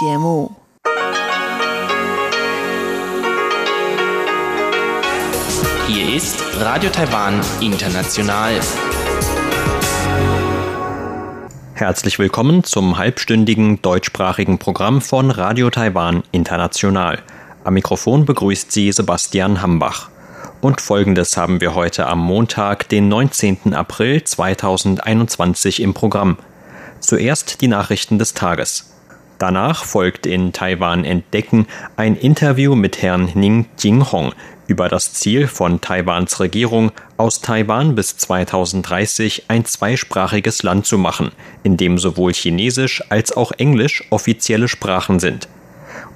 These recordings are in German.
节目。Hier ist Radio Taiwan International. Herzlich willkommen zum halbstündigen deutschsprachigen Programm von Radio Taiwan International. Am Mikrofon begrüßt Sie Sebastian Hambach. Und folgendes haben wir heute am Montag, den 19. April 2021 im Programm. Zuerst die Nachrichten des Tages. Danach folgt in Taiwan Entdecken ein Interview mit Herrn Ning Jinghong über das Ziel von Taiwans Regierung, aus Taiwan bis 2030 ein zweisprachiges Land zu machen, in dem sowohl Chinesisch als auch Englisch offizielle Sprachen sind.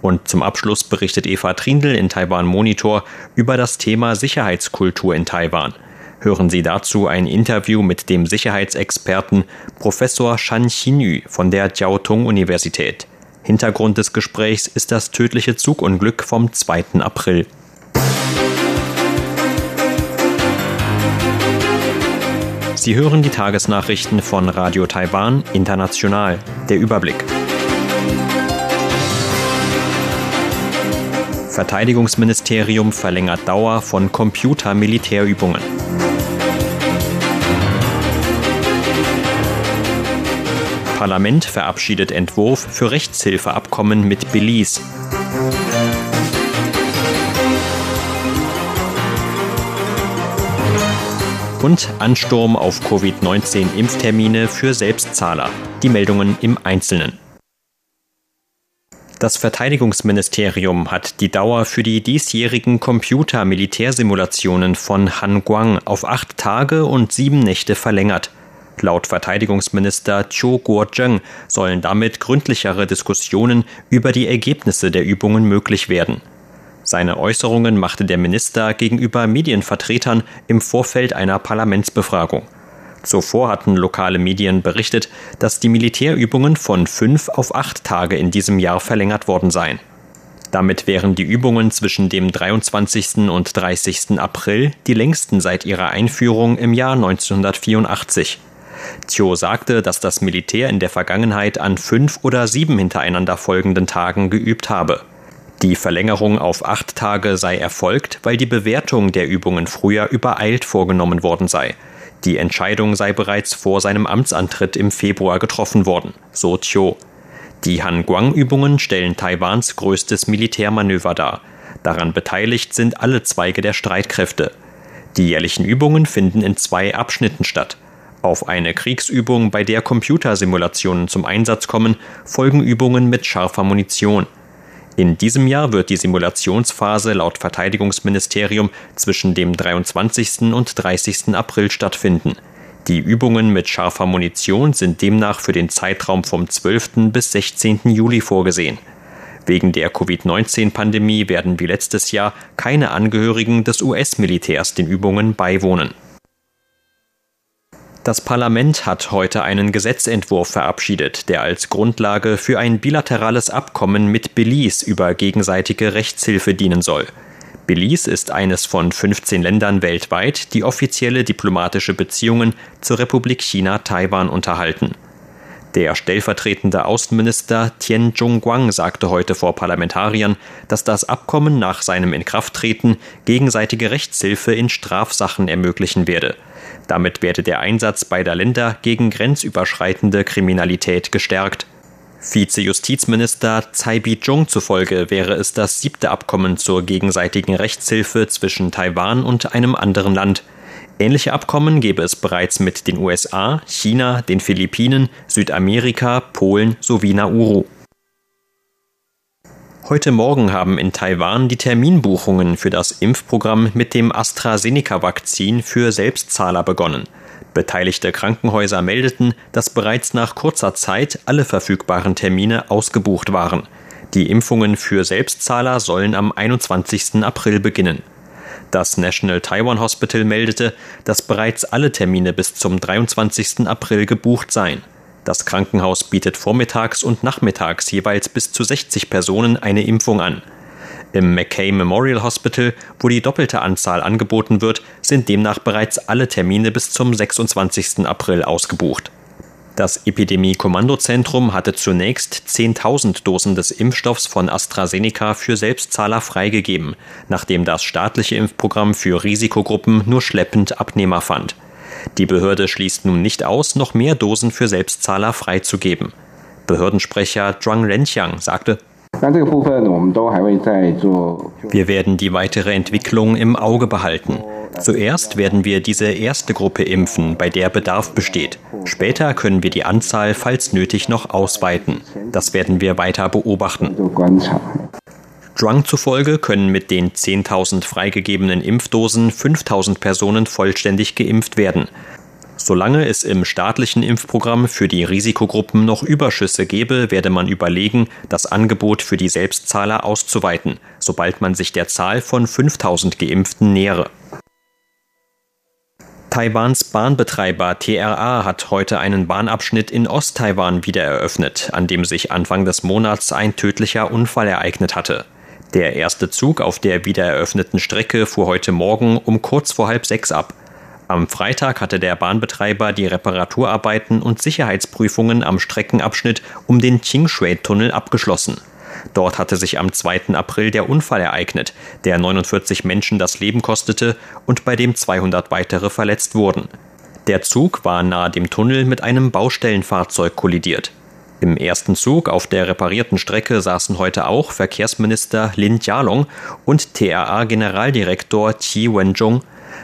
Und zum Abschluss berichtet Eva Trindl in Taiwan Monitor über das Thema Sicherheitskultur in Taiwan. Hören Sie dazu ein Interview mit dem Sicherheitsexperten Professor Shan Xinyu von der Jiao Tong Universität. Hintergrund des Gesprächs ist das tödliche Zugunglück vom 2. April. Sie hören die Tagesnachrichten von Radio Taiwan International. Der Überblick. Verteidigungsministerium verlängert Dauer von Computer-Militärübungen. Parlament verabschiedet Entwurf für Rechtshilfeabkommen mit Belize. und Ansturm auf Covid-19-Impftermine für Selbstzahler. Die Meldungen im Einzelnen. Das Verteidigungsministerium hat die Dauer für die diesjährigen Computer-Militärsimulationen von Han Guang auf acht Tage und sieben Nächte verlängert. Laut Verteidigungsminister Chiu Kuo-cheng sollen damit gründlichere Diskussionen über die Ergebnisse der Übungen möglich werden. Seine Äußerungen machte der Minister gegenüber Medienvertretern im Vorfeld einer Parlamentsbefragung. Zuvor hatten lokale Medien berichtet, dass die Militärübungen von fünf auf acht Tage in diesem Jahr verlängert worden seien. Damit wären die Übungen zwischen dem 23. und 30. April die längsten seit ihrer Einführung im Jahr 1984. Thio sagte, dass das Militär in der Vergangenheit an fünf oder sieben hintereinander folgenden Tagen geübt habe. Die Verlängerung auf acht Tage sei erfolgt, weil die Bewertung der Übungen früher übereilt vorgenommen worden sei. Die Entscheidung sei bereits vor seinem Amtsantritt im Februar getroffen worden, so Chiu. Die Han-Guang-Übungen stellen Taiwans größtes Militärmanöver dar. Daran beteiligt sind alle Zweige der Streitkräfte. Die jährlichen Übungen finden in zwei Abschnitten statt. Auf eine Kriegsübung, bei der Computersimulationen zum Einsatz kommen, folgen Übungen mit scharfer Munition. In diesem Jahr wird die Simulationsphase laut Verteidigungsministerium zwischen dem 23. und 30. April stattfinden. Die Übungen mit scharfer Munition sind demnach für den Zeitraum vom 12. bis 16. Juli vorgesehen. Wegen der Covid-19-Pandemie werden wie letztes Jahr keine Angehörigen des US-Militärs den Übungen beiwohnen. Das Parlament hat heute einen Gesetzentwurf verabschiedet, der als Grundlage für ein bilaterales Abkommen mit Belize über gegenseitige Rechtshilfe dienen soll. Belize ist eines von 15 Ländern weltweit, die offizielle diplomatische Beziehungen zur Republik China Taiwan unterhalten. Der stellvertretende Außenminister Tian Zhongguang sagte heute vor Parlamentariern, dass das Abkommen nach seinem Inkrafttreten gegenseitige Rechtshilfe in Strafsachen ermöglichen werde. Damit werde der Einsatz beider Länder gegen grenzüberschreitende Kriminalität gestärkt. Vize-Justizminister Tsai Bi-jung zufolge wäre es das siebte Abkommen zur gegenseitigen Rechtshilfe zwischen Taiwan und einem anderen Land. Ähnliche Abkommen gäbe es bereits mit den USA, China, den Philippinen, Südamerika, Polen sowie Nauru. Heute Morgen haben in Taiwan die Terminbuchungen für das Impfprogramm mit dem AstraZeneca-Vakzin für Selbstzahler begonnen. Beteiligte Krankenhäuser meldeten, dass bereits nach kurzer Zeit alle verfügbaren Termine ausgebucht waren. Die Impfungen für Selbstzahler sollen am 21. April beginnen. Das National Taiwan Hospital meldete, dass bereits alle Termine bis zum 23. April gebucht seien. Das Krankenhaus bietet vormittags und nachmittags jeweils bis zu 60 Personen eine Impfung an. Im McKay Memorial Hospital, wo die doppelte Anzahl angeboten wird, sind demnach bereits alle Termine bis zum 26. April ausgebucht. Das Epidemie-Kommandozentrum hatte zunächst 10.000 Dosen des Impfstoffs von AstraZeneca für Selbstzahler freigegeben, nachdem das staatliche Impfprogramm für Risikogruppen nur schleppend Abnehmer fand. Die Behörde schließt nun nicht aus, noch mehr Dosen für Selbstzahler freizugeben. Behördensprecher Zhuang Renqiang sagte, wir werden die weitere Entwicklung im Auge behalten. Zuerst werden wir diese erste Gruppe impfen, bei der Bedarf besteht. Später können wir die Anzahl, falls nötig, noch ausweiten. Das werden wir weiter beobachten. Zhuang zufolge können mit den 10.000 freigegebenen Impfdosen 5.000 Personen vollständig geimpft werden. Solange es im staatlichen Impfprogramm für die Risikogruppen noch Überschüsse gäbe, werde man überlegen, das Angebot für die Selbstzahler auszuweiten, sobald man sich der Zahl von 5000 Geimpften nähere. Taiwans Bahnbetreiber TRA hat heute einen Bahnabschnitt in Osttaiwan wieder eröffnet, an dem sich Anfang des Monats ein tödlicher Unfall ereignet hatte. Der erste Zug auf der wieder eröffneten Strecke fuhr heute Morgen um kurz vor halb sechs ab. Am Freitag hatte der Bahnbetreiber die Reparaturarbeiten und Sicherheitsprüfungen am Streckenabschnitt um den Qingshui-Tunnel abgeschlossen. Dort hatte sich am 2. April der Unfall ereignet, der 49 Menschen das Leben kostete und bei dem 200 weitere verletzt wurden. Der Zug war nahe dem Tunnel mit einem Baustellenfahrzeug kollidiert. Im ersten Zug auf der reparierten Strecke saßen heute auch Verkehrsminister Lin Jialong und TRA-Generaldirektor Qi Wenzhong.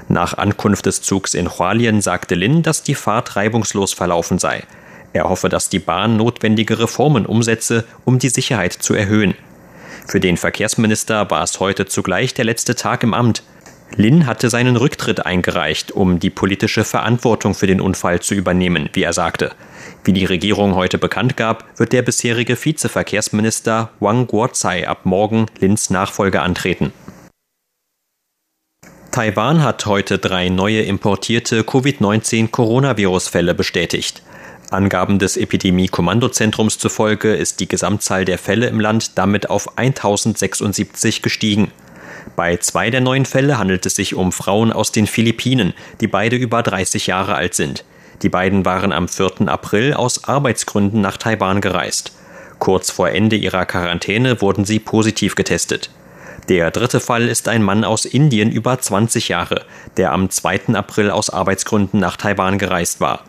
Nach Ankunft des Zugs in Hualien sagte Lin, dass die Fahrt reibungslos verlaufen sei. Er hoffe, dass die Bahn notwendige Reformen umsetze, um die Sicherheit zu erhöhen. Für den Verkehrsminister war es heute zugleich der letzte Tag im Amt. Lin hatte seinen Rücktritt eingereicht, um die politische Verantwortung für den Unfall zu übernehmen, wie er sagte. Wie die Regierung heute bekannt gab, wird der bisherige Vizeverkehrsminister Wang Guozai ab morgen Lins Nachfolge antreten. Taiwan hat heute drei neue importierte Covid-19-Coronavirus-Fälle bestätigt. Angaben des Epidemie-Kommandozentrums zufolge ist die Gesamtzahl der Fälle im Land damit auf 1076 gestiegen. Bei zwei der neuen Fälle handelt es sich um Frauen aus den Philippinen, die beide über 30 Jahre alt sind. Die beiden waren am 4. April aus Arbeitsgründen nach Taiwan gereist. Kurz vor Ende ihrer Quarantäne wurden sie positiv getestet. Der dritte Fall ist ein Mann aus Indien über 20 Jahre, der am 2. April aus Arbeitsgründen nach Taiwan gereist war.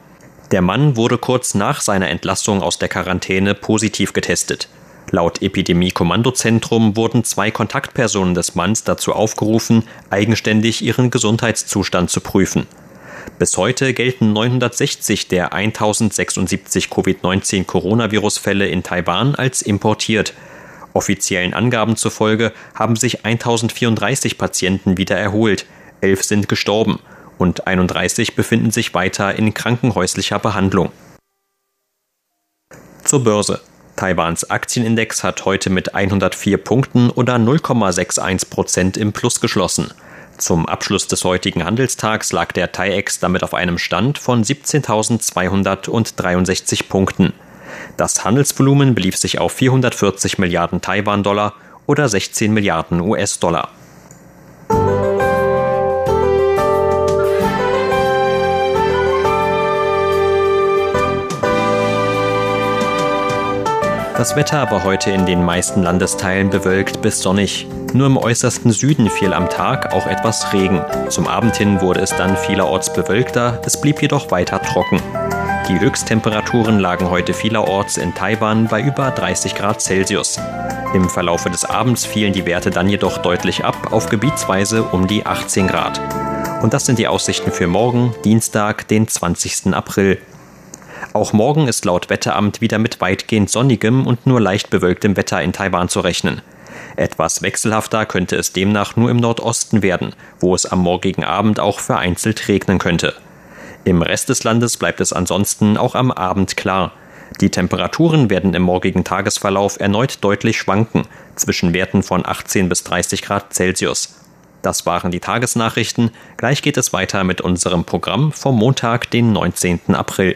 Der Mann wurde kurz nach seiner Entlassung aus der Quarantäne positiv getestet. Laut Epidemie-Kommandozentrum wurden zwei Kontaktpersonen des Manns dazu aufgerufen, eigenständig ihren Gesundheitszustand zu prüfen. Bis heute gelten 960 der 1076 Covid-19-Coronavirus-Fälle in Taiwan als importiert. Offiziellen Angaben zufolge haben sich 1034 Patienten wieder erholt, elf sind gestorben und 31 befinden sich weiter in krankenhäuslicher Behandlung. Zur Börse. Taiwans Aktienindex hat heute mit 104 Punkten oder 0,61 Prozent im Plus geschlossen. Zum Abschluss des heutigen Handelstags lag der TAIEX damit auf einem Stand von 17.263 Punkten. Das Handelsvolumen belief sich auf 440 Milliarden Taiwan-Dollar oder 16 Milliarden US-Dollar. Das Wetter war heute in den meisten Landesteilen bewölkt bis sonnig. Nur im äußersten Süden fiel am Tag auch etwas Regen. Zum Abend hin wurde es dann vielerorts bewölkter, es blieb jedoch weiter trocken. Die Höchsttemperaturen lagen heute vielerorts in Taiwan bei über 30 Grad Celsius. Im Verlaufe des Abends fielen die Werte dann jedoch deutlich ab auf gebietsweise um die 18 Grad. Und das sind die Aussichten für morgen, Dienstag, den 20. April. Auch morgen ist laut Wetteramt wieder mit weitgehend sonnigem und nur leicht bewölktem Wetter in Taiwan zu rechnen. Etwas wechselhafter könnte es demnach nur im Nordosten werden, wo es am morgigen Abend auch vereinzelt regnen könnte. Im Rest des Landes bleibt es ansonsten auch am Abend klar. Die Temperaturen werden im morgigen Tagesverlauf erneut deutlich schwanken, zwischen Werten von 18 bis 30 Grad Celsius. Das waren die Tagesnachrichten. Gleich geht es weiter mit unserem Programm vom Montag, den 19. April.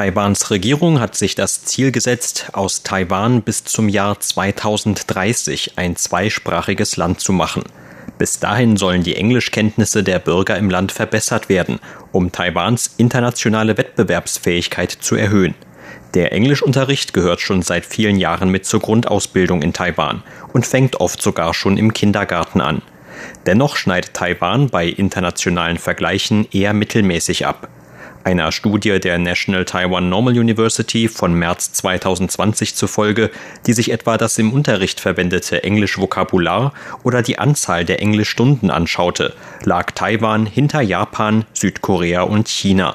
Taiwans Regierung hat sich das Ziel gesetzt, aus Taiwan bis zum Jahr 2030 ein zweisprachiges Land zu machen. Bis dahin sollen die Englischkenntnisse der Bürger im Land verbessert werden, um Taiwans internationale Wettbewerbsfähigkeit zu erhöhen. Der Englischunterricht gehört schon seit vielen Jahren mit zur Grundausbildung in Taiwan und fängt oft sogar schon im Kindergarten an. Dennoch schneidet Taiwan bei internationalen Vergleichen eher mittelmäßig ab. Einer Studie der National Taiwan Normal University von März 2020 zufolge, die sich etwa das im Unterricht verwendete Englisch-Vokabular oder die Anzahl der Englischstunden anschaute, lag Taiwan hinter Japan, Südkorea und China.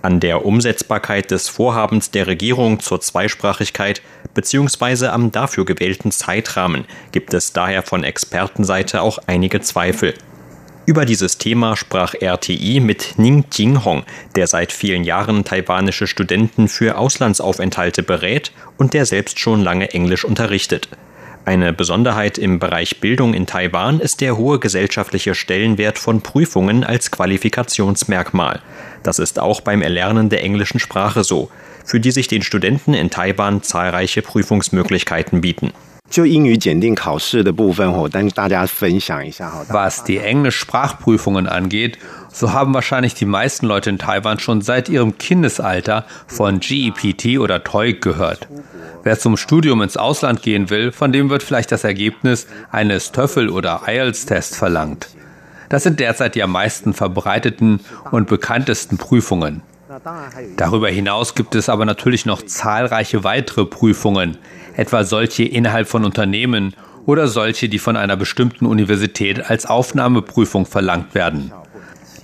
An der Umsetzbarkeit des Vorhabens der Regierung zur Zweisprachigkeit bzw. am dafür gewählten Zeitrahmen gibt es daher von Expertenseite auch einige Zweifel. Über dieses Thema sprach RTI mit Ning Jinghong, der seit vielen Jahren taiwanische Studenten für Auslandsaufenthalte berät und der selbst schon lange Englisch unterrichtet. Eine Besonderheit im Bereich Bildung in Taiwan ist der hohe gesellschaftliche Stellenwert von Prüfungen als Qualifikationsmerkmal. Das ist auch beim Erlernen der englischen Sprache so, für die sich den Studenten in Taiwan zahlreiche Prüfungsmöglichkeiten bieten. Was die Englisch-Sprachprüfungen angeht, so haben wahrscheinlich die meisten Leute in Taiwan schon seit ihrem Kindesalter von GEPT oder TOEIC gehört. Wer zum Studium ins Ausland gehen will, von dem wird vielleicht das Ergebnis eines TOEFL oder IELTS-Tests verlangt. Das sind derzeit die am meisten verbreiteten und bekanntesten Prüfungen. Darüber hinaus gibt es aber natürlich noch zahlreiche weitere Prüfungen, etwa solche innerhalb von Unternehmen oder solche, die von einer bestimmten Universität als Aufnahmeprüfung verlangt werden.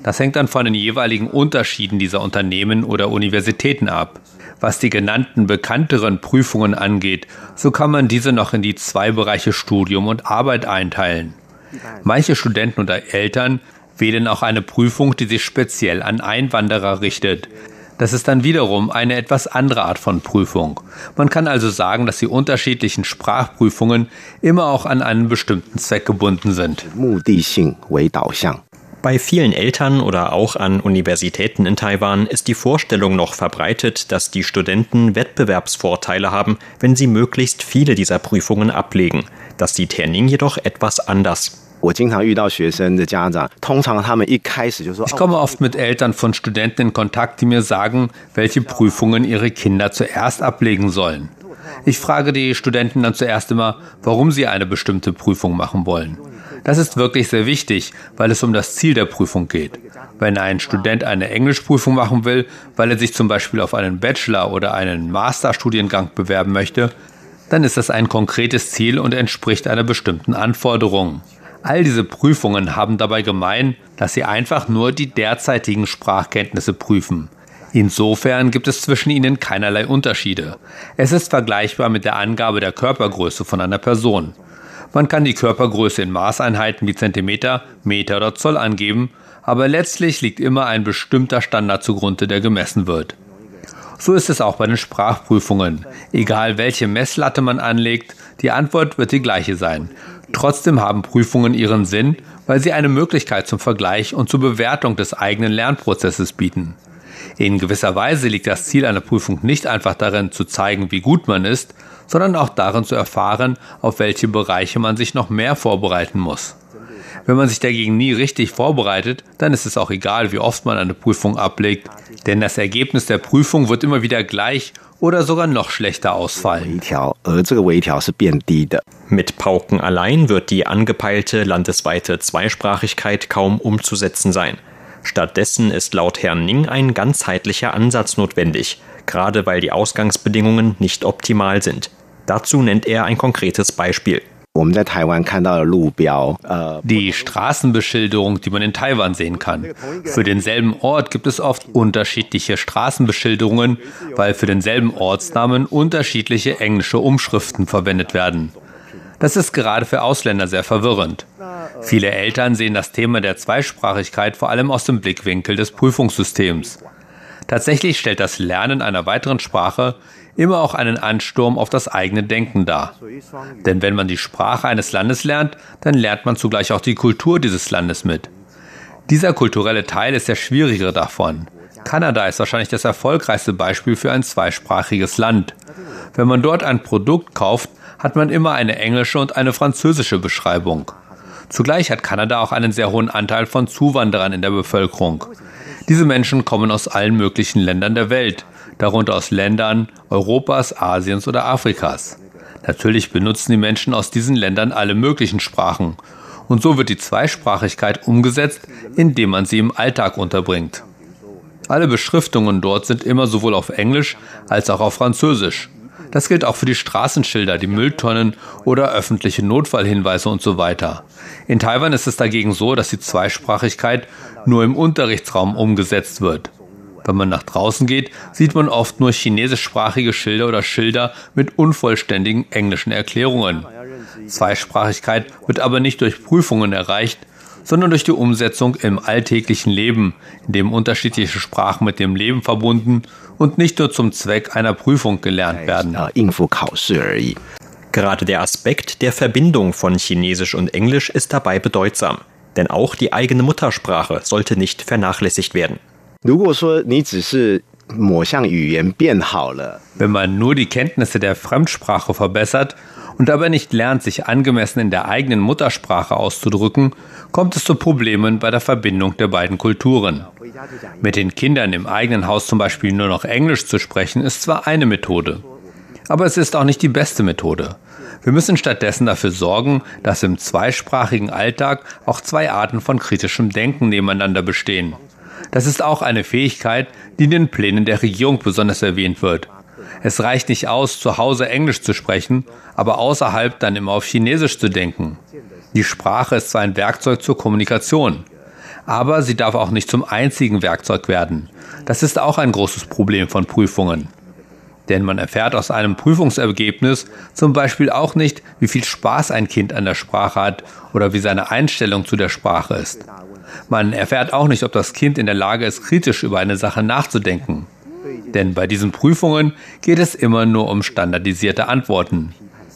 Das hängt dann von den jeweiligen Unterschieden dieser Unternehmen oder Universitäten ab. Was die genannten bekannteren Prüfungen angeht, so kann man diese noch in die zwei Bereiche Studium und Arbeit einteilen. Manche Studenten oder Eltern wählen auch eine Prüfung, die sich speziell an Einwanderer richtet. Das ist dann wiederum eine etwas andere Art von Prüfung. Man kann also sagen, dass die unterschiedlichen Sprachprüfungen immer auch an einen bestimmten Zweck gebunden sind. Bei vielen Eltern oder auch an Universitäten in Taiwan ist die Vorstellung noch verbreitet, dass die Studenten Wettbewerbsvorteile haben, wenn sie möglichst viele dieser Prüfungen ablegen. Das sieht Herr Ning jedoch etwas anders. Ich komme oft mit Eltern von Studenten in Kontakt, die mir sagen, welche Prüfungen ihre Kinder zuerst ablegen sollen. Ich frage die Studenten dann zuerst immer, warum sie eine bestimmte Prüfung machen wollen. Das ist wirklich sehr wichtig, weil es um das Ziel der Prüfung geht. Wenn ein Student eine Englischprüfung machen will, weil er sich zum Beispiel auf einen Bachelor- oder einen Masterstudiengang bewerben möchte, dann ist das ein konkretes Ziel und entspricht einer bestimmten Anforderung. All diese Prüfungen haben dabei gemein, dass sie einfach nur die derzeitigen Sprachkenntnisse prüfen. Insofern gibt es zwischen ihnen keinerlei Unterschiede. Es ist vergleichbar mit der Angabe der Körpergröße von einer Person. Man kann die Körpergröße in Maßeinheiten wie Zentimeter, Meter oder Zoll angeben, aber letztlich liegt immer ein bestimmter Standard zugrunde, der gemessen wird. So ist es auch bei den Sprachprüfungen. Egal welche Messlatte man anlegt, die Antwort wird die gleiche sein. Trotzdem haben Prüfungen ihren Sinn, weil sie eine Möglichkeit zum Vergleich und zur Bewertung des eigenen Lernprozesses bieten. In gewisser Weise liegt das Ziel einer Prüfung nicht einfach darin zu zeigen, wie gut man ist, sondern auch darin zu erfahren, auf welche Bereiche man sich noch mehr vorbereiten muss. Wenn man sich dagegen nie richtig vorbereitet, dann ist es auch egal, wie oft man eine Prüfung ablegt, denn das Ergebnis der Prüfung wird immer wieder gleich oder sogar noch schlechter ausfallen. Mit Pauken allein wird die angepeilte landesweite Zweisprachigkeit kaum umzusetzen sein. Stattdessen ist laut Herrn Ning ein ganzheitlicher Ansatz notwendig, gerade weil die Ausgangsbedingungen nicht optimal sind. Dazu nennt er ein konkretes Beispiel. Die Straßenbeschilderung, die man in Taiwan sehen kann. Für denselben Ort gibt es oft unterschiedliche Straßenbeschilderungen, weil für denselben Ortsnamen unterschiedliche englische Umschriften verwendet werden. Das ist gerade für Ausländer sehr verwirrend. Viele Eltern sehen das Thema der Zweisprachigkeit vor allem aus dem Blickwinkel des Prüfungssystems. Tatsächlich stellt das Lernen einer weiteren Sprache immer auch einen Ansturm auf das eigene Denken dar. Denn wenn man die Sprache eines Landes lernt, dann lernt man zugleich auch die Kultur dieses Landes mit. Dieser kulturelle Teil ist der schwierigere davon. Kanada ist wahrscheinlich das erfolgreichste Beispiel für ein zweisprachiges Land. Wenn man dort ein Produkt kauft, hat man immer eine englische und eine französische Beschreibung. Zugleich hat Kanada auch einen sehr hohen Anteil von Zuwanderern in der Bevölkerung. Diese Menschen kommen aus allen möglichen Ländern der Welt, darunter aus Ländern Europas, Asiens oder Afrikas. Natürlich benutzen die Menschen aus diesen Ländern alle möglichen Sprachen. Und so wird die Zweisprachigkeit umgesetzt, indem man sie im Alltag unterbringt. Alle Beschriftungen dort sind immer sowohl auf Englisch als auch auf Französisch. Das gilt auch für die Straßenschilder, die Mülltonnen oder öffentliche Notfallhinweise und so weiter. In Taiwan ist es dagegen so, dass die Zweisprachigkeit nur im Unterrichtsraum umgesetzt wird. Wenn man nach draußen geht, sieht man oft nur chinesischsprachige Schilder oder Schilder mit unvollständigen englischen Erklärungen. Zweisprachigkeit wird aber nicht durch Prüfungen erreicht, sondern durch die Umsetzung im alltäglichen Leben, in dem unterschiedliche Sprachen mit dem Leben verbunden und nicht nur zum Zweck einer Prüfung gelernt werden. Gerade der Aspekt der Verbindung von Chinesisch und Englisch ist dabei bedeutsam, denn auch die eigene Muttersprache sollte nicht vernachlässigt werden. Wenn man nur die Kenntnisse der Fremdsprache verbessert und dabei nicht lernt, sich angemessen in der eigenen Muttersprache auszudrücken, kommt es zu Problemen bei der Verbindung der beiden Kulturen. Mit den Kindern im eigenen Haus zum Beispiel nur noch Englisch zu sprechen, ist zwar eine Methode, aber es ist auch nicht die beste Methode. Wir müssen stattdessen dafür sorgen, dass im zweisprachigen Alltag auch zwei Arten von kritischem Denken nebeneinander bestehen. Das ist auch eine Fähigkeit, die in den Plänen der Regierung besonders erwähnt wird. Es reicht nicht aus, zu Hause Englisch zu sprechen, aber außerhalb dann immer auf Chinesisch zu denken. Die Sprache ist zwar ein Werkzeug zur Kommunikation, aber sie darf auch nicht zum einzigen Werkzeug werden. Das ist auch ein großes Problem von Prüfungen. Denn man erfährt aus einem Prüfungsergebnis zum Beispiel auch nicht, wie viel Spaß ein Kind an der Sprache hat oder wie seine Einstellung zu der Sprache ist. Man erfährt auch nicht, ob das Kind in der Lage ist, kritisch über eine Sache nachzudenken. Denn bei diesen Prüfungen geht es immer nur um standardisierte Antworten.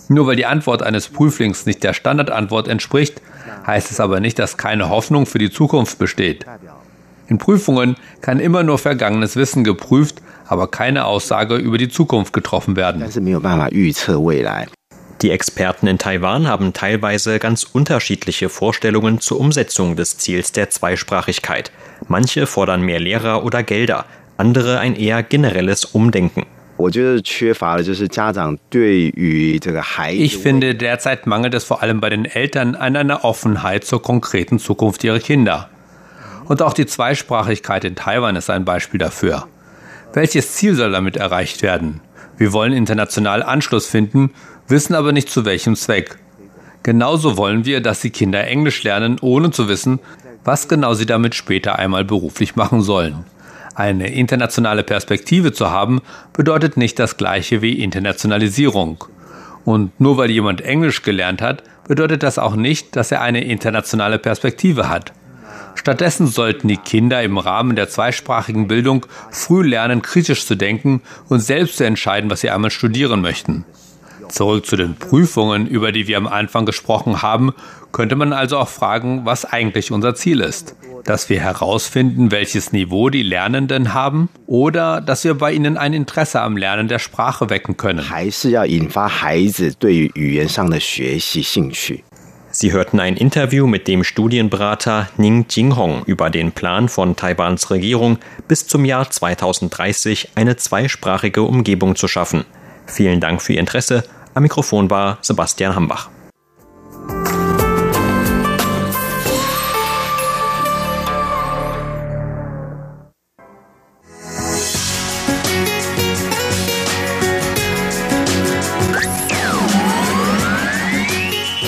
Nur weil die Antwort eines Prüflings nicht der Standardantwort entspricht, heißt es aber nicht, dass keine Hoffnung für die Zukunft besteht. In Prüfungen kann immer nur vergangenes Wissen geprüft, aber keine Aussage über die Zukunft getroffen werden. Die Experten in Taiwan haben teilweise ganz unterschiedliche Vorstellungen zur Umsetzung des Ziels der Zweisprachigkeit. Manche fordern mehr Lehrer oder Gelder, andere ein eher generelles Umdenken. Ich finde, derzeit mangelt es vor allem bei den Eltern an einer Offenheit zur konkreten Zukunft ihrer Kinder. Und auch die Zweisprachigkeit in Taiwan ist ein Beispiel dafür. Welches Ziel soll damit erreicht werden? Wir wollen international Anschluss finden, wissen aber nicht zu welchem Zweck. Genauso wollen wir, dass die Kinder Englisch lernen, ohne zu wissen, was genau sie damit später einmal beruflich machen sollen. Eine internationale Perspektive zu haben, bedeutet nicht das gleiche wie Internationalisierung. Und nur weil jemand Englisch gelernt hat, bedeutet das auch nicht, dass er eine internationale Perspektive hat. Stattdessen sollten die Kinder im Rahmen der zweisprachigen Bildung früh lernen, kritisch zu denken und selbst zu entscheiden, was sie einmal studieren möchten. Zurück zu den Prüfungen, über die wir am Anfang gesprochen haben, könnte man also auch fragen, was eigentlich unser Ziel ist dass wir herausfinden, welches Niveau die Lernenden haben oder dass wir bei ihnen ein Interesse am Lernen der Sprache wecken können. Sie hörten ein Interview mit dem Studienberater Ning Jinghong über den Plan von Taiwans Regierung, bis zum Jahr 2030 eine zweisprachige Umgebung zu schaffen. Vielen Dank für Ihr Interesse. Am Mikrofon war Sebastian Hambach.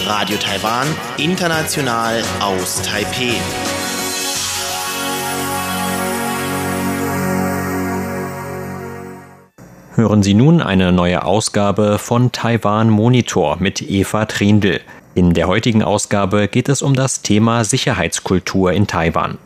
Radio Taiwan, international aus Taipeh. Hören Sie nun eine neue Ausgabe von Taiwan Monitor mit Eva Trindl. In der heutigen Ausgabe geht es um das Thema Sicherheitskultur in Taiwan.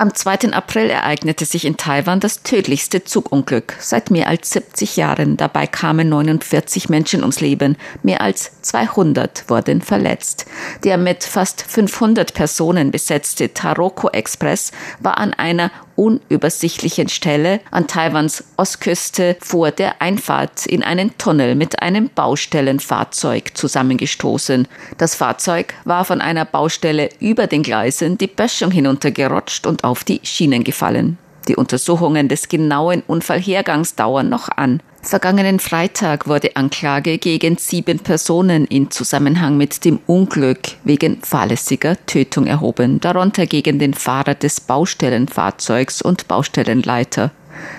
Am 2. April ereignete sich in Taiwan das tödlichste Zugunglück seit mehr als 70 Jahren. Dabei kamen 49 Menschen ums Leben. Mehr als 200 wurden verletzt. Der mit fast 500 Personen besetzte Taroko Express war an einer unübersichtlichen Stelle an Taiwans Ostküste vor der Einfahrt in einen Tunnel mit einem Baustellenfahrzeug zusammengestoßen. Das Fahrzeug war von einer Baustelle über den Gleisen die Böschung hinuntergerutscht und auf die Schienen gefallen. Die Untersuchungen des genauen Unfallhergangs dauern noch an. Vergangenen Freitag wurde Anklage gegen sieben Personen in Zusammenhang mit dem Unglück wegen fahrlässiger Tötung erhoben, darunter gegen den Fahrer des Baustellenfahrzeugs und Baustellenleiter.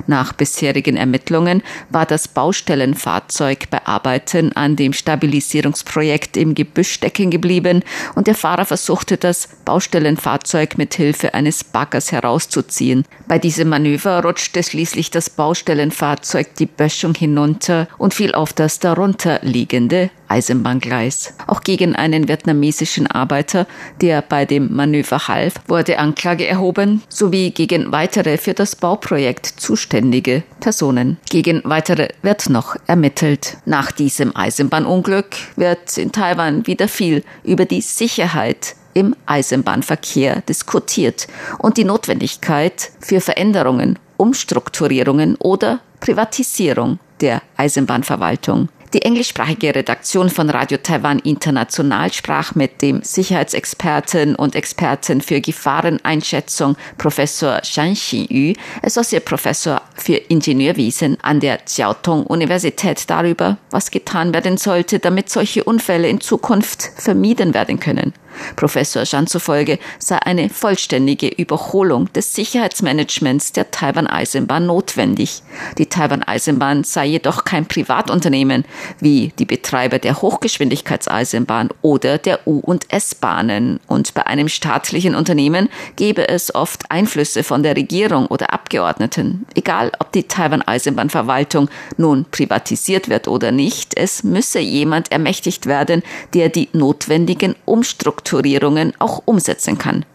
Nach bisherigen Ermittlungen war das Baustellenfahrzeug bei Arbeiten an dem Stabilisierungsprojekt im Gebüsch stecken geblieben und der Fahrer versuchte das Baustellenfahrzeug mit Hilfe eines Baggers herauszuziehen. Bei diesem Manöver rutschte schließlich das Baustellenfahrzeug die Böschung hinunter und fiel auf das darunter liegende Eisenbahngleis. Auch gegen einen vietnamesischen Arbeiter, der bei dem Manöver half, wurde Anklage erhoben, sowie gegen weitere für das Bauprojekt zuständige Personen. Gegen weitere wird noch ermittelt. Nach diesem Eisenbahnunglück wird in Taiwan wieder viel über die Sicherheit im Eisenbahnverkehr diskutiert und die Notwendigkeit für Veränderungen, Umstrukturierungen oder Privatisierung der Eisenbahnverwaltung. Die englischsprachige Redaktion von Radio Taiwan International sprach mit dem Sicherheitsexperten und Experten für Gefahreneinschätzung Professor Shan Xinyu, Associate Professor für Ingenieurwesen an der Jiao Tong Universität darüber, was getan werden sollte, damit solche Unfälle in Zukunft vermieden werden können. Professor Zhan zufolge sei eine vollständige Überholung des Sicherheitsmanagements der Taiwan-Eisenbahn notwendig. Die Taiwan-Eisenbahn sei jedoch kein Privatunternehmen wie die Betreiber der Hochgeschwindigkeitseisenbahn oder der U- und S-Bahnen. Und bei einem staatlichen Unternehmen gebe es oft Einflüsse von der Regierung oder Abgeordneten. Egal, ob die Taiwan-Eisenbahnverwaltung nun privatisiert wird oder nicht, es müsse jemand ermächtigt werden, der die notwendigen Umstrukturierungen Umstrukturierungen auch umsetzen kann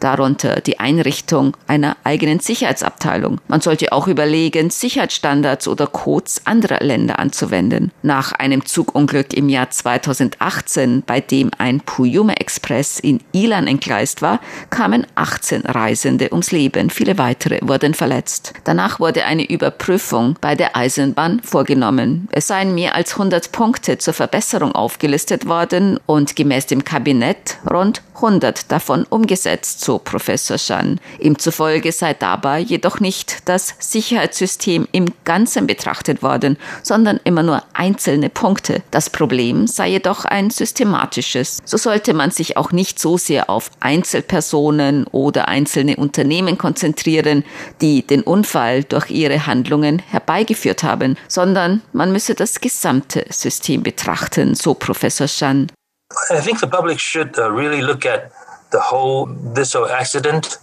darunter die Einrichtung einer eigenen Sicherheitsabteilung. Man sollte auch überlegen, Sicherheitsstandards oder Codes anderer Länder anzuwenden. Nach einem Zugunglück im Jahr 2018, bei dem ein Puyuma Express in Ilan entgleist war, kamen 18 Reisende ums Leben. Viele weitere wurden verletzt. Danach wurde eine Überprüfung bei der Eisenbahn vorgenommen. Es seien mehr als 100 Punkte zur Verbesserung aufgelistet worden und gemäß dem Kabinett rund 100 davon umgesetzt, so Professor Shan. Ihm zufolge sei dabei jedoch nicht das Sicherheitssystem im Ganzen betrachtet worden, sondern immer nur einzelne Punkte. Das Problem sei jedoch ein systematisches. So sollte man sich auch nicht so sehr auf Einzelpersonen oder einzelne Unternehmen konzentrieren, die den Unfall durch ihre Handlungen herbeigeführt haben, sondern man müsse das gesamte System betrachten, so Professor Shan. I think the public should uh, really look at the whole this accident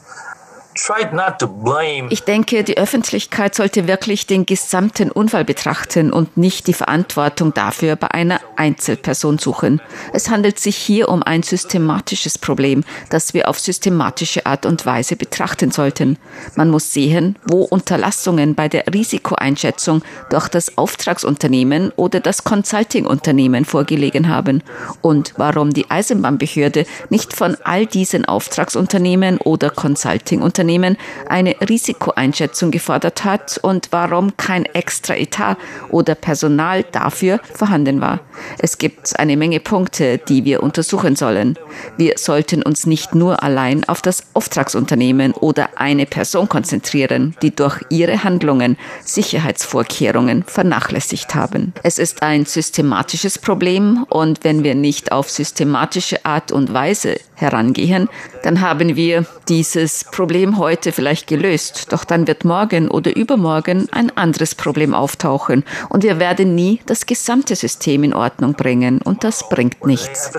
ich denke, die Öffentlichkeit sollte wirklich den gesamten Unfall betrachten und nicht die Verantwortung dafür bei einer Einzelperson suchen. Es handelt sich hier um ein systematisches Problem, das wir auf systematische Art und Weise betrachten sollten. Man muss sehen, wo Unterlassungen bei der Risikoeinschätzung durch das Auftragsunternehmen oder das Consultingunternehmen vorgelegen haben und warum die Eisenbahnbehörde nicht von all diesen Auftragsunternehmen oder Consultingunternehmen Unternehmen eine Risikoeinschätzung gefordert hat und warum kein extra Etat oder Personal dafür vorhanden war. Es gibt eine Menge Punkte, die wir untersuchen sollen. Wir sollten uns nicht nur allein auf das Auftragsunternehmen oder eine Person konzentrieren, die durch ihre Handlungen Sicherheitsvorkehrungen vernachlässigt haben. Es ist ein systematisches Problem und wenn wir nicht auf systematische Art und Weise herangehen, dann haben wir dieses Problem Problem heute vielleicht gelöst, doch dann wird morgen oder übermorgen ein anderes Problem auftauchen und wir werden nie das gesamte System in Ordnung bringen und das bringt nichts.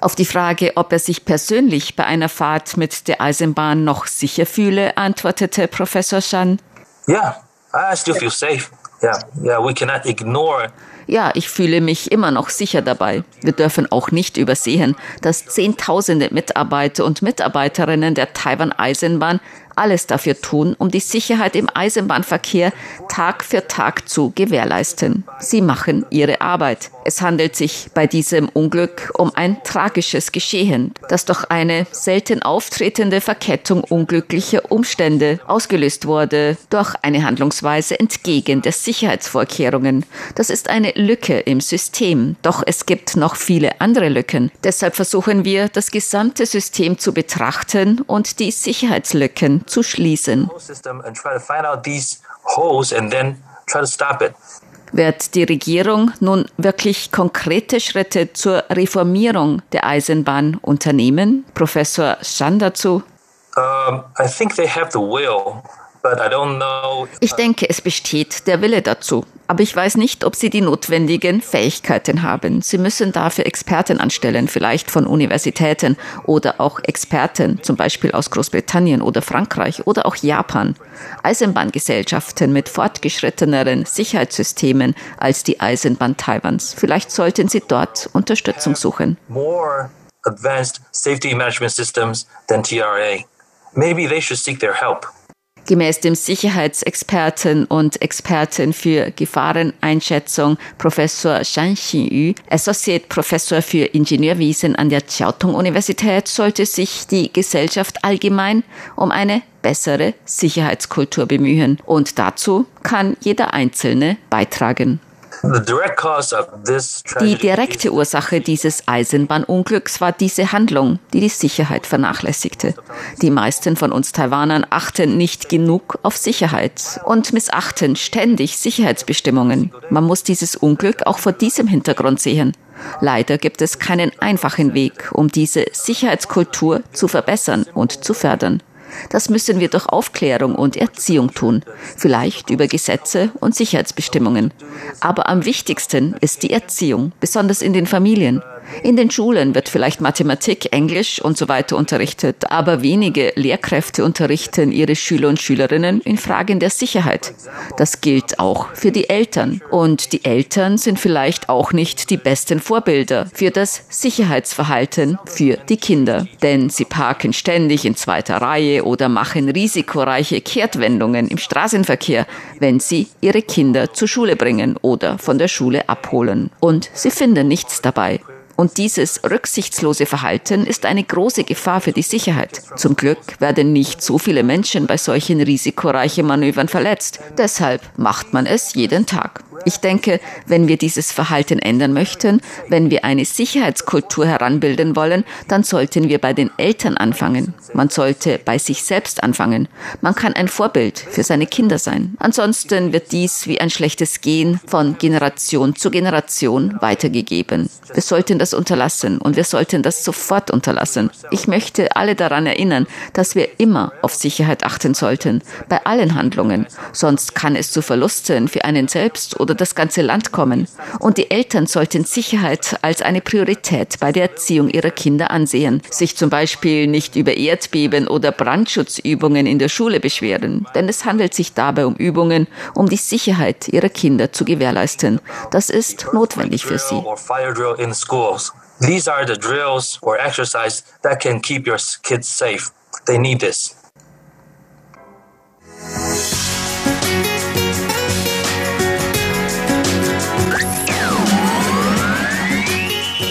Auf die Frage, ob er sich persönlich bei einer Fahrt mit der Eisenbahn noch sicher fühle, antwortete Professor Shan. Yeah, I still feel safe. Yeah, yeah, we cannot ignore ja, ich fühle mich immer noch sicher dabei. Wir dürfen auch nicht übersehen, dass Zehntausende Mitarbeiter und Mitarbeiterinnen der Taiwan Eisenbahn alles dafür tun, um die Sicherheit im Eisenbahnverkehr Tag für Tag zu gewährleisten. Sie machen ihre Arbeit. Es handelt sich bei diesem Unglück um ein tragisches Geschehen, das durch eine selten auftretende Verkettung unglücklicher Umstände ausgelöst wurde, durch eine Handlungsweise entgegen der Sicherheitsvorkehrungen. Das ist eine Lücke im System, doch es gibt noch viele andere Lücken. Deshalb versuchen wir, das gesamte System zu betrachten und die Sicherheitslücken zu schließen. Wird die Regierung nun wirklich konkrete Schritte zur Reformierung der Eisenbahn unternehmen? Professor Shan dazu. Um, I think they have the will. Ich denke, es besteht der Wille dazu. Aber ich weiß nicht, ob sie die notwendigen Fähigkeiten haben. Sie müssen dafür Experten anstellen, vielleicht von Universitäten oder auch Experten, zum Beispiel aus Großbritannien oder Frankreich oder auch Japan. Eisenbahngesellschaften mit fortgeschritteneren Sicherheitssystemen als die Eisenbahn Taiwans. Vielleicht sollten sie dort Unterstützung suchen. More advanced safety management systems than TRA. Maybe they should seek their help. Gemäß dem Sicherheitsexperten und Experten für Gefahreneinschätzung Professor Shan Xinyu, Associate Professor für Ingenieurwesen an der Chiao-Tung Universität, sollte sich die Gesellschaft allgemein um eine bessere Sicherheitskultur bemühen. Und dazu kann jeder Einzelne beitragen. Die direkte Ursache dieses Eisenbahnunglücks war diese Handlung, die die Sicherheit vernachlässigte. Die meisten von uns Taiwanern achten nicht genug auf Sicherheit und missachten ständig Sicherheitsbestimmungen. Man muss dieses Unglück auch vor diesem Hintergrund sehen. Leider gibt es keinen einfachen Weg, um diese Sicherheitskultur zu verbessern und zu fördern. Das müssen wir durch Aufklärung und Erziehung tun, vielleicht über Gesetze und Sicherheitsbestimmungen. Aber am wichtigsten ist die Erziehung, besonders in den Familien. In den Schulen wird vielleicht Mathematik, Englisch und so weiter unterrichtet, aber wenige Lehrkräfte unterrichten ihre Schüler und Schülerinnen in Fragen der Sicherheit. Das gilt auch für die Eltern. Und die Eltern sind vielleicht auch nicht die besten Vorbilder für das Sicherheitsverhalten für die Kinder. Denn sie parken ständig in zweiter Reihe oder machen risikoreiche Kehrtwendungen im Straßenverkehr, wenn sie ihre Kinder zur Schule bringen oder von der Schule abholen. Und sie finden nichts dabei. Und dieses rücksichtslose Verhalten ist eine große Gefahr für die Sicherheit. Zum Glück werden nicht so viele Menschen bei solchen risikoreichen Manövern verletzt. Deshalb macht man es jeden Tag. Ich denke, wenn wir dieses Verhalten ändern möchten, wenn wir eine Sicherheitskultur heranbilden wollen, dann sollten wir bei den Eltern anfangen. Man sollte bei sich selbst anfangen. Man kann ein Vorbild für seine Kinder sein. Ansonsten wird dies wie ein schlechtes Gen von Generation zu Generation weitergegeben. Wir sollten das unterlassen und wir sollten das sofort unterlassen. Ich möchte alle daran erinnern, dass wir immer auf Sicherheit achten sollten, bei allen Handlungen. Sonst kann es zu Verlusten für einen selbst oder oder das ganze Land kommen. Und die Eltern sollten Sicherheit als eine Priorität bei der Erziehung ihrer Kinder ansehen, sich zum Beispiel nicht über Erdbeben oder Brandschutzübungen in der Schule beschweren, denn es handelt sich dabei um Übungen, um die Sicherheit ihrer Kinder zu gewährleisten. Das ist notwendig für sie. These are the drills or exercise that can keep your kids safe. They need this.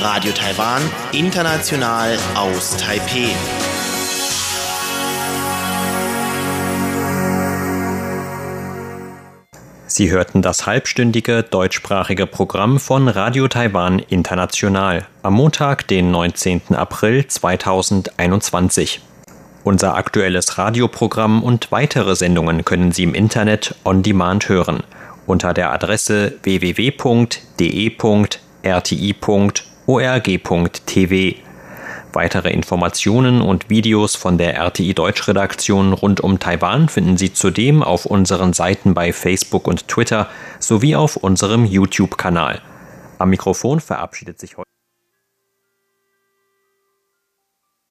Radio Taiwan, international aus Taipeh. Sie hörten das halbstündige deutschsprachige Programm von Radio Taiwan International am Montag, den 19. April 2021. Unser aktuelles Radioprogramm und weitere Sendungen können Sie im Internet on demand hören unter der Adresse www.de.rti.org org.tv. Weitere Informationen und Videos von der RTI Deutschredaktion rund um Taiwan finden Sie zudem auf unseren Seiten bei Facebook und Twitter sowie auf unserem YouTube-Kanal. Am Mikrofon verabschiedet sich heute